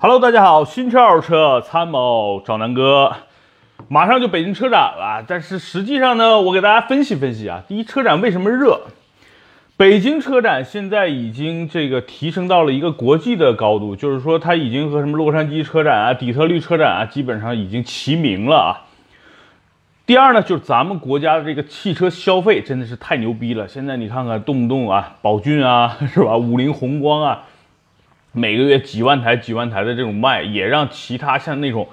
Hello，大家好，新车二手车参谋找南哥，马上就北京车展了，但是实际上呢，我给大家分析分析啊，第一，车展为什么热？北京车展现在已经这个提升到了一个国际的高度，就是说它已经和什么洛杉矶车展啊、底特律车展啊，基本上已经齐名了啊。第二呢，就是咱们国家的这个汽车消费真的是太牛逼了，现在你看看动不动啊，宝骏啊，是吧？五菱宏光啊。每个月几万台、几万台的这种卖，也让其他像那种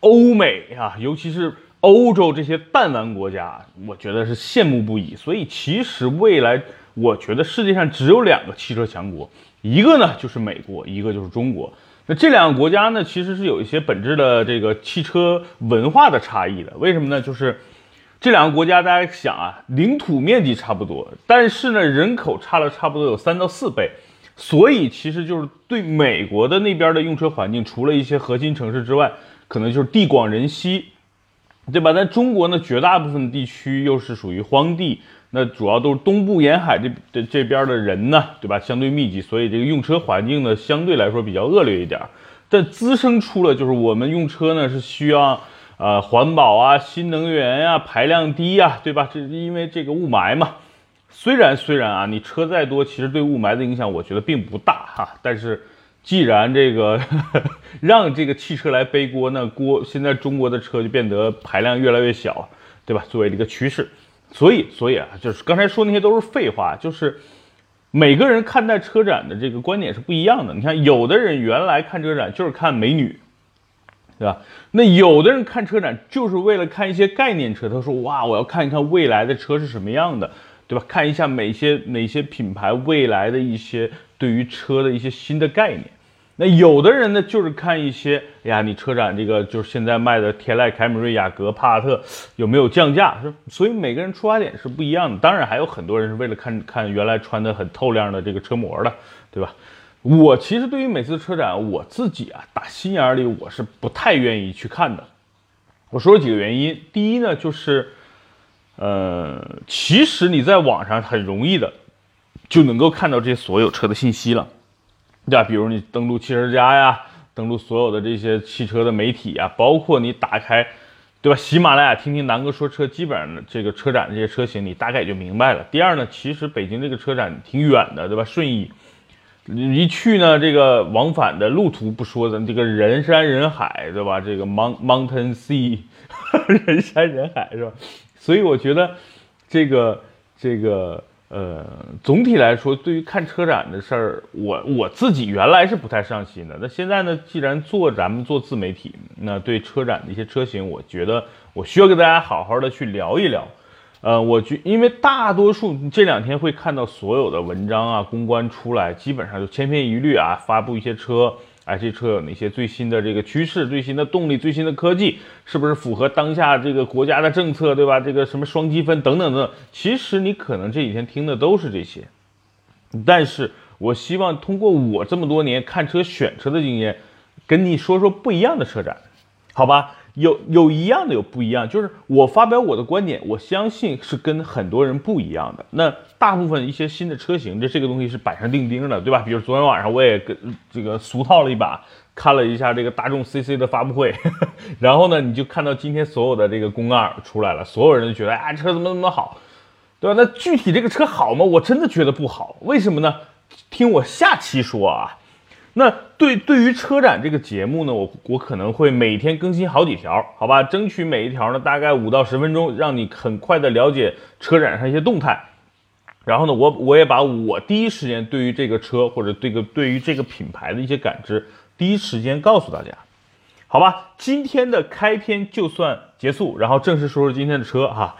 欧美啊，尤其是欧洲这些弹丸国家，我觉得是羡慕不已。所以，其实未来，我觉得世界上只有两个汽车强国，一个呢就是美国，一个就是中国。那这两个国家呢，其实是有一些本质的这个汽车文化的差异的。为什么呢？就是这两个国家，大家想啊，领土面积差不多，但是呢，人口差了差不多有三到四倍。所以其实就是对美国的那边的用车环境，除了一些核心城市之外，可能就是地广人稀，对吧？在中国呢，绝大部分地区又是属于荒地，那主要都是东部沿海这这这边的人呢，对吧？相对密集，所以这个用车环境呢，相对来说比较恶劣一点。但滋生出了就是我们用车呢是需要呃环保啊、新能源呀、排量低呀，对吧？这因为这个雾霾嘛。虽然虽然啊，你车再多，其实对雾霾的影响，我觉得并不大哈。但是，既然这个 让这个汽车来背锅，那锅现在中国的车就变得排量越来越小，对吧？作为一个趋势，所以所以啊，就是刚才说那些都是废话，就是每个人看待车展的这个观点是不一样的。你看，有的人原来看车展就是看美女，对吧？那有的人看车展就是为了看一些概念车，他说哇，我要看一看未来的车是什么样的。对吧？看一下哪些哪些品牌未来的一些对于车的一些新的概念。那有的人呢，就是看一些，哎呀，你车展这个就是现在卖的天籁、凯美瑞、雅阁、帕萨特有没有降价？是，所以每个人出发点是不一样的。当然，还有很多人是为了看看原来穿的很透亮的这个车模的，对吧？我其实对于每次车展，我自己啊，打心眼里我是不太愿意去看的。我说几个原因，第一呢，就是。呃，其实你在网上很容易的就能够看到这些所有车的信息了，对吧？比如你登录汽车之家呀，登录所有的这些汽车的媒体啊，包括你打开，对吧？喜马拉雅听听南哥说车，基本上这个车展这些车型你大概就明白了。第二呢，其实北京这个车展挺远的，对吧？顺义一去呢，这个往返的路途不说，咱这个人山人海，对吧？这个 mount mountain sea，人山人海是吧？所以我觉得，这个这个呃，总体来说，对于看车展的事儿，我我自己原来是不太上心的。那现在呢，既然做咱们做自媒体，那对车展的一些车型，我觉得我需要跟大家好好的去聊一聊。呃，我觉因为大多数这两天会看到所有的文章啊、公关出来，基本上就千篇一律啊，发布一些车。哎，这车有哪些最新的这个趋势、最新的动力、最新的科技，是不是符合当下这个国家的政策，对吧？这个什么双积分等等等，其实你可能这几天听的都是这些，但是我希望通过我这么多年看车、选车的经验，跟你说说不一样的车展，好吧？有有一样的，有不一样，就是我发表我的观点，我相信是跟很多人不一样的。那大部分一些新的车型，这这个东西是板上钉钉的，对吧？比如昨天晚上我也跟这个俗套了一把，看了一下这个大众 CC 的发布会，然后呢，你就看到今天所有的这个公告出来了，所有人都觉得哎，车怎么怎么好，对吧？那具体这个车好吗？我真的觉得不好，为什么呢？听我下期说啊。那对对于车展这个节目呢，我我可能会每天更新好几条，好吧，争取每一条呢大概五到十分钟，让你很快的了解车展上一些动态。然后呢，我我也把我第一时间对于这个车或者这个对于这个品牌的一些感知，第一时间告诉大家，好吧？今天的开篇就算结束，然后正式说说今天的车哈。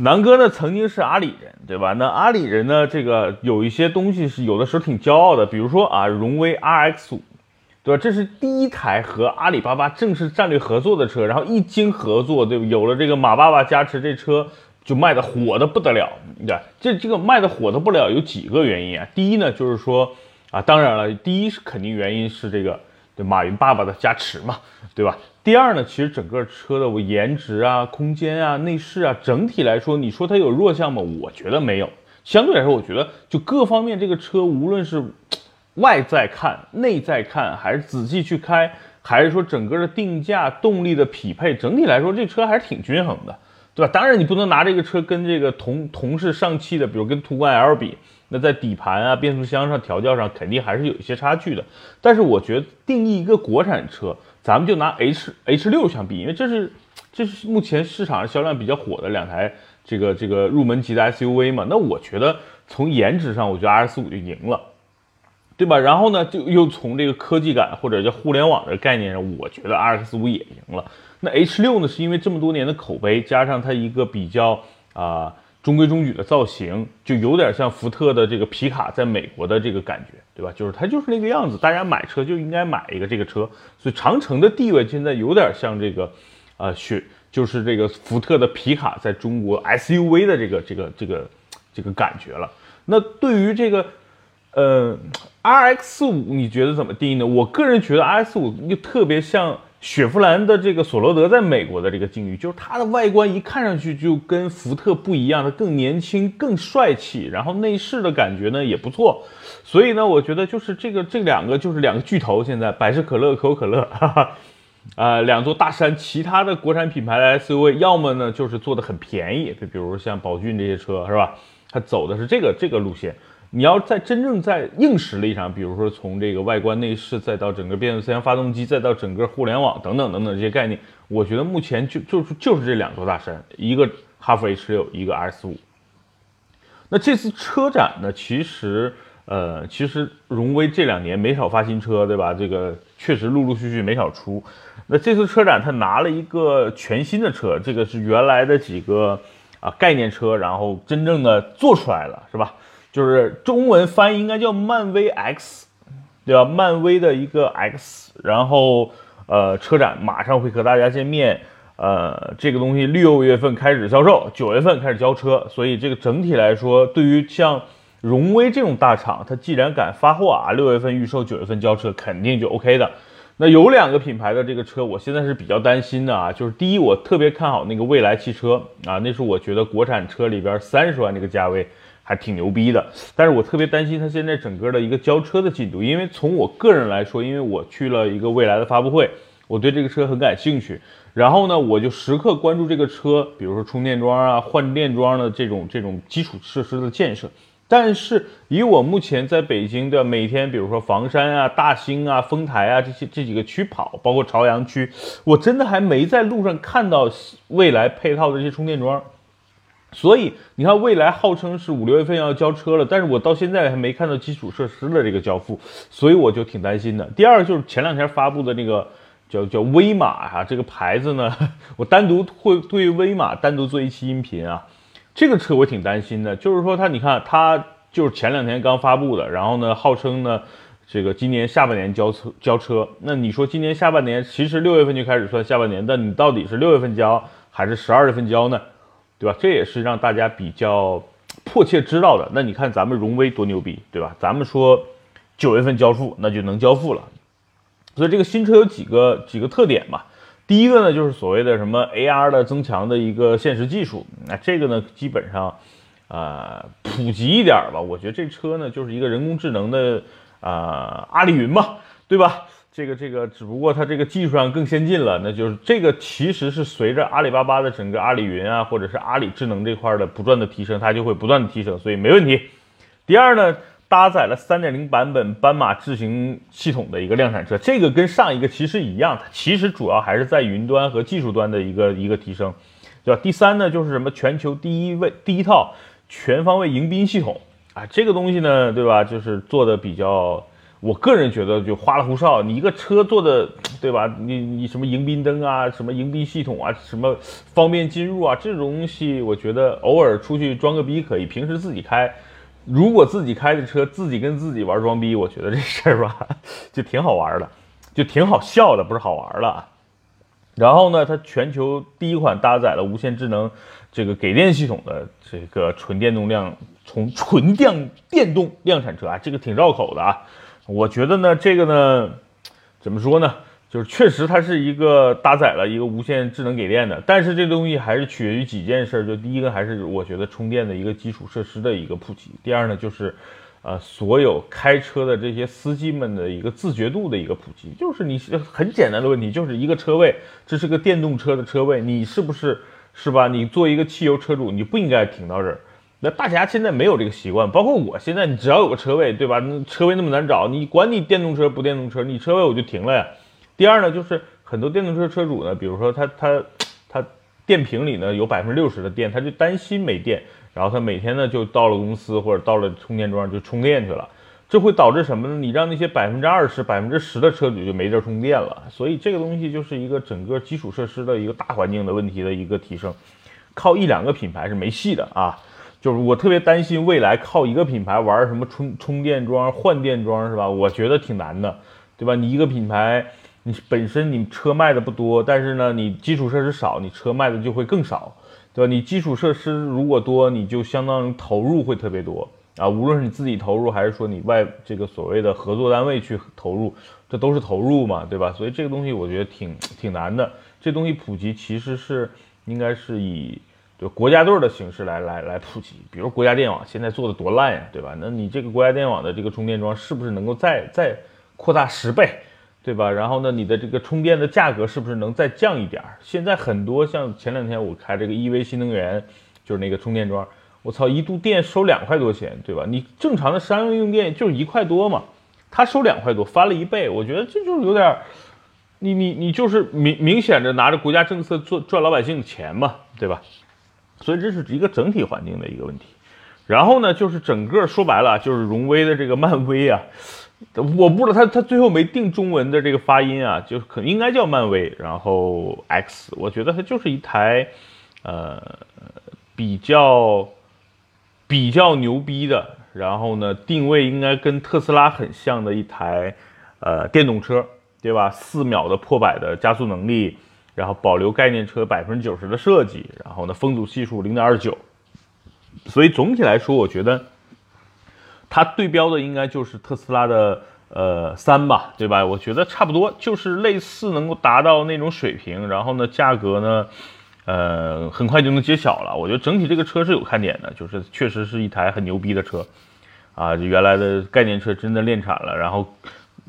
南哥呢曾经是阿里人，对吧？那阿里人呢，这个有一些东西是有的时候挺骄傲的，比如说啊，荣威 RX 五，对吧？这是第一台和阿里巴巴正式战略合作的车，然后一经合作，对？有了这个马爸爸加持，这车就卖的火的不得了，对这这个卖的火的不了有几个原因啊？第一呢，就是说啊，当然了，第一是肯定原因是这个对马云爸爸的加持嘛，对吧？第二呢，其实整个车的我颜值啊、空间啊、内饰啊，整体来说，你说它有弱项吗？我觉得没有。相对来说，我觉得就各方面这个车，无论是外在看、内在看，还是仔细去开，还是说整个的定价、动力的匹配，整体来说这车还是挺均衡的，对吧？当然你不能拿这个车跟这个同同是上汽的，比如跟途观 L 比，那在底盘啊、变速箱上调教上肯定还是有一些差距的。但是我觉得定义一个国产车，咱们就拿 H H 六相比，因为这是这是目前市场上销量比较火的两台这个这个入门级的 SUV 嘛，那我觉得从颜值上，我觉得 RS 五就赢了。对吧？然后呢，就又从这个科技感或者叫互联网的概念上，我觉得 RX 五也赢了。那 H 六呢，是因为这么多年的口碑，加上它一个比较啊中规中矩的造型，就有点像福特的这个皮卡在美国的这个感觉，对吧？就是它就是那个样子，大家买车就应该买一个这个车。所以长城的地位现在有点像这个，呃，雪就是这个福特的皮卡在中国 SUV 的这个这个这个这个感觉了。那对于这个。呃，R X 五你觉得怎么定义呢？我个人觉得 R X 五又特别像雪佛兰的这个索罗德在美国的这个境遇，就是它的外观一看上去就跟福特不一样，它更年轻、更帅气，然后内饰的感觉呢也不错。所以呢，我觉得就是这个这两个就是两个巨头，现在百事可乐、可口可乐，哈哈，啊，两座大山。其他的国产品牌的 S U V 要么呢就是做的很便宜，就比如像宝骏这些车是吧？它走的是这个这个路线。你要在真正在硬实力上，比如说从这个外观内饰，再到整个变速箱、发动机，再到整个互联网等等等等这些概念，我觉得目前就就是就是这两座大山，一个哈弗 H 六，一个 S 五。那这次车展呢，其实呃，其实荣威这两年没少发新车，对吧？这个确实陆陆续续没少出。那这次车展他拿了一个全新的车，这个是原来的几个啊概念车，然后真正的做出来了，是吧？就是中文翻译应该叫漫威 X，对吧？漫威的一个 X，然后呃，车展马上会和大家见面，呃，这个东西六月份开始销售，九月份开始交车，所以这个整体来说，对于像荣威这种大厂，它既然敢发货啊，六月份预售，九月份交车，肯定就 OK 的。那有两个品牌的这个车，我现在是比较担心的啊，就是第一，我特别看好那个蔚来汽车啊，那是我觉得国产车里边三十万这个价位。还挺牛逼的，但是我特别担心它现在整个的一个交车的进度，因为从我个人来说，因为我去了一个未来的发布会，我对这个车很感兴趣，然后呢，我就时刻关注这个车，比如说充电桩啊、换电桩的这种这种基础设施的建设。但是以我目前在北京的每天，比如说房山啊、大兴啊、丰台啊这些这几个区跑，包括朝阳区，我真的还没在路上看到未来配套的这些充电桩。所以你看，未来号称是五六月份要交车了，但是我到现在还没看到基础设施的这个交付，所以我就挺担心的。第二就是前两天发布的那个叫叫威马啊，这个牌子呢，我单独会对威马单独做一期音频啊。这个车我挺担心的，就是说它，你看它就是前两天刚发布的，然后呢，号称呢这个今年下半年交车交车。那你说今年下半年，其实六月份就开始算下半年，但你到底是六月份交还是十二月份交呢？对吧？这也是让大家比较迫切知道的。那你看咱们荣威多牛逼，对吧？咱们说九月份交付，那就能交付了。所以这个新车有几个几个特点嘛？第一个呢，就是所谓的什么 AR 的增强的一个现实技术。那这个呢，基本上啊普及一点吧。我觉得这车呢，就是一个人工智能的啊阿里云嘛，对吧？这个这个，只不过它这个技术上更先进了，那就是这个其实是随着阿里巴巴的整个阿里云啊，或者是阿里智能这块的不断的提升，它就会不断的提升，所以没问题。第二呢，搭载了三点零版本斑马智行系统的一个量产车，这个跟上一个其实一样，它其实主要还是在云端和技术端的一个一个提升，对吧？第三呢，就是什么全球第一位第一套全方位迎宾系统啊，这个东西呢，对吧？就是做的比较。我个人觉得就花里胡哨，你一个车做的，对吧？你你什么迎宾灯啊，什么迎宾系统啊，什么方便进入啊，这种东西，我觉得偶尔出去装个逼可以，平时自己开，如果自己开的车，自己跟自己玩装逼，我觉得这事儿吧，就挺好玩的，就挺好笑的，不是好玩了。然后呢，它全球第一款搭载了无线智能这个给电系统的这个纯电动量从纯电电动量产车啊，这个挺绕口的啊。我觉得呢，这个呢，怎么说呢？就是确实它是一个搭载了一个无线智能给电的，但是这东西还是取决于几件事。就第一个还是我觉得充电的一个基础设施的一个普及。第二呢，就是，呃所有开车的这些司机们的一个自觉度的一个普及，就是你很简单的问题，就是一个车位，这是个电动车的车位，你是不是是吧？你作为一个汽油车主，你不应该停到这儿。那大家现在没有这个习惯，包括我现在，你只要有个车位，对吧？车位那么难找，你管你电动车不电动车，你车位我就停了呀。第二呢，就是很多电动车车主呢，比如说他他他电瓶里呢有百分之六十的电，他就担心没电，然后他每天呢就到了公司或者到了充电桩就充电去了，这会导致什么呢？你让那些百分之二十、百分之十的车主就没地儿充电了。所以这个东西就是一个整个基础设施的一个大环境的问题的一个提升，靠一两个品牌是没戏的啊。就是我特别担心未来靠一个品牌玩什么充充电桩、换电桩是吧？我觉得挺难的，对吧？你一个品牌，你本身你车卖的不多，但是呢，你基础设施少，你车卖的就会更少，对吧？你基础设施如果多，你就相当于投入会特别多啊。无论是你自己投入，还是说你外这个所谓的合作单位去投入，这都是投入嘛，对吧？所以这个东西我觉得挺挺难的。这东西普及其实是应该是以。就国家队的形式来来来普及，比如国家电网现在做的多烂呀，对吧？那你这个国家电网的这个充电桩是不是能够再再扩大十倍，对吧？然后呢，你的这个充电的价格是不是能再降一点儿？现在很多像前两天我开这个 EV 新能源，就是那个充电桩，我操，一度电收两块多钱，对吧？你正常的商用用电就是一块多嘛，他收两块多，翻了一倍，我觉得这就是有点，你你你就是明明显的拿着国家政策做赚老百姓的钱嘛，对吧？所以这是一个整体环境的一个问题，然后呢，就是整个说白了就是荣威的这个漫威啊，我不知道他他最后没定中文的这个发音啊，就是可应该叫漫威，然后 X，我觉得它就是一台呃比较比较牛逼的，然后呢定位应该跟特斯拉很像的一台呃电动车，对吧？四秒的破百的加速能力。然后保留概念车百分之九十的设计，然后呢，风阻系数零点二九，所以总体来说，我觉得它对标的应该就是特斯拉的呃三吧，对吧？我觉得差不多，就是类似能够达到那种水平，然后呢，价格呢，呃，很快就能揭晓了。我觉得整体这个车是有看点的，就是确实是一台很牛逼的车啊，原来的概念车真的量产了，然后。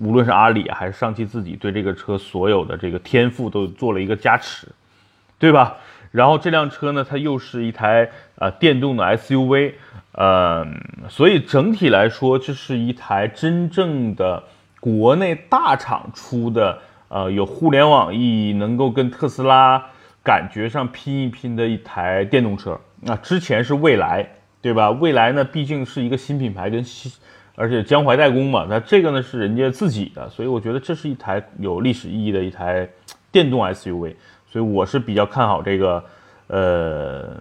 无论是阿里还是上汽自己，对这个车所有的这个天赋都做了一个加持，对吧？然后这辆车呢，它又是一台呃电动的 SUV，呃，所以整体来说，这是一台真正的国内大厂出的，呃，有互联网意义，能够跟特斯拉感觉上拼一拼的一台电动车。那之前是蔚来，对吧？蔚来呢，毕竟是一个新品牌，跟新。而且江淮代工嘛，那这个呢是人家自己的，所以我觉得这是一台有历史意义的一台电动 SUV，所以我是比较看好这个，呃，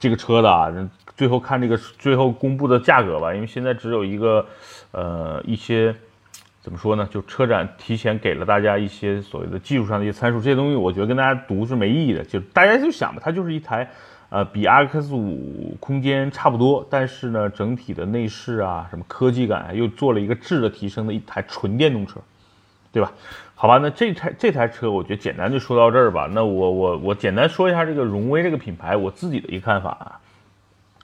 这个车的啊。最后看这个最后公布的价格吧，因为现在只有一个，呃，一些怎么说呢？就车展提前给了大家一些所谓的技术上的一些参数，这些东西我觉得跟大家读是没意义的，就大家就想吧，它就是一台。呃，比 RX 五空间差不多，但是呢，整体的内饰啊，什么科技感又做了一个质的提升的一台纯电动车，对吧？好吧，那这台这台车，我觉得简单就说到这儿吧。那我我我简单说一下这个荣威这个品牌，我自己的一个看法啊。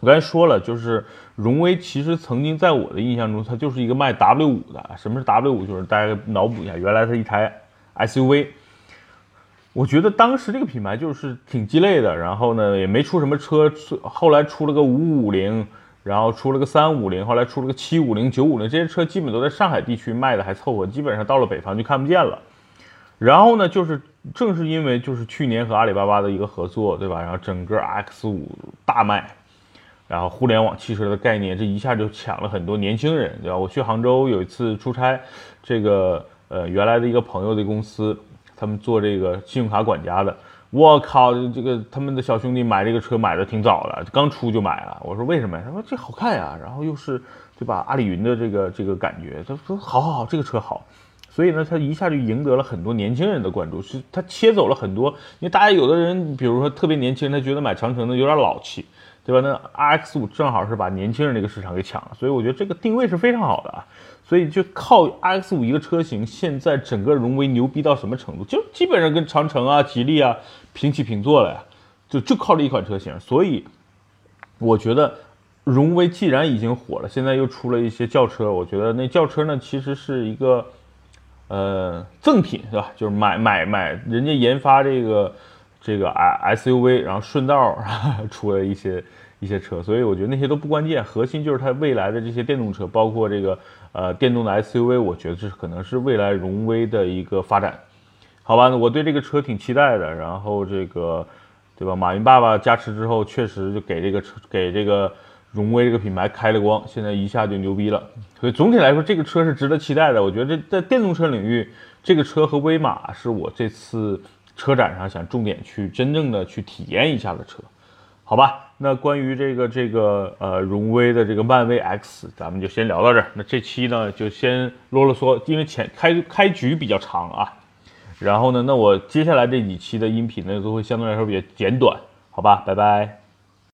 我刚才说了，就是荣威其实曾经在我的印象中，它就是一个卖 W 五的。什么是 W 五？就是大家脑补一下，原来它一台 SUV。我觉得当时这个品牌就是挺鸡肋的，然后呢也没出什么车，后来出了个五五零，然后出了个三五零，后来出了个七五零、九五零，这些车基本都在上海地区卖的还凑合，基本上到了北方就看不见了。然后呢，就是正是因为就是去年和阿里巴巴的一个合作，对吧？然后整个 X 五大卖，然后互联网汽车的概念这一下就抢了很多年轻人，对吧？我去杭州有一次出差，这个呃原来的一个朋友的公司。他们做这个信用卡管家的，我靠，这个他们的小兄弟买这个车买的挺早的，刚出就买了。我说为什么呀？他说这好看呀，然后又是对吧？阿里云的这个这个感觉，他说好好好，这个车好。所以呢，他一下就赢得了很多年轻人的关注，是他切走了很多，因为大家有的人，比如说特别年轻人，他觉得买长城的有点老气，对吧？那 R X 五正好是把年轻人这个市场给抢了，所以我觉得这个定位是非常好的啊。所以就靠 X 五一个车型，现在整个荣威牛逼到什么程度？就基本上跟长城啊、吉利啊平起平坐了呀，就就靠这一款车型。所以我觉得荣威既然已经火了，现在又出了一些轿车，我觉得那轿车呢其实是一个呃赠品是吧？就是买买买，人家研发这个这个 S SUV，然后顺道 出了一些一些车，所以我觉得那些都不关键，核心就是它未来的这些电动车，包括这个呃电动的 SUV，我觉得这可能是未来荣威的一个发展。好吧，我对这个车挺期待的，然后这个对吧？马云爸爸加持之后，确实就给这个车给这个。荣威这个品牌开了光，现在一下就牛逼了。所以总体来说，这个车是值得期待的。我觉得在电动车领域，这个车和威马是我这次车展上想重点去真正的去体验一下的车，好吧？那关于这个这个呃荣威的这个漫威 X，咱们就先聊到这儿。那这期呢就先啰啰嗦，因为前开开局比较长啊。然后呢，那我接下来这几期的音频呢都会相对来说比较简短，好吧？拜拜。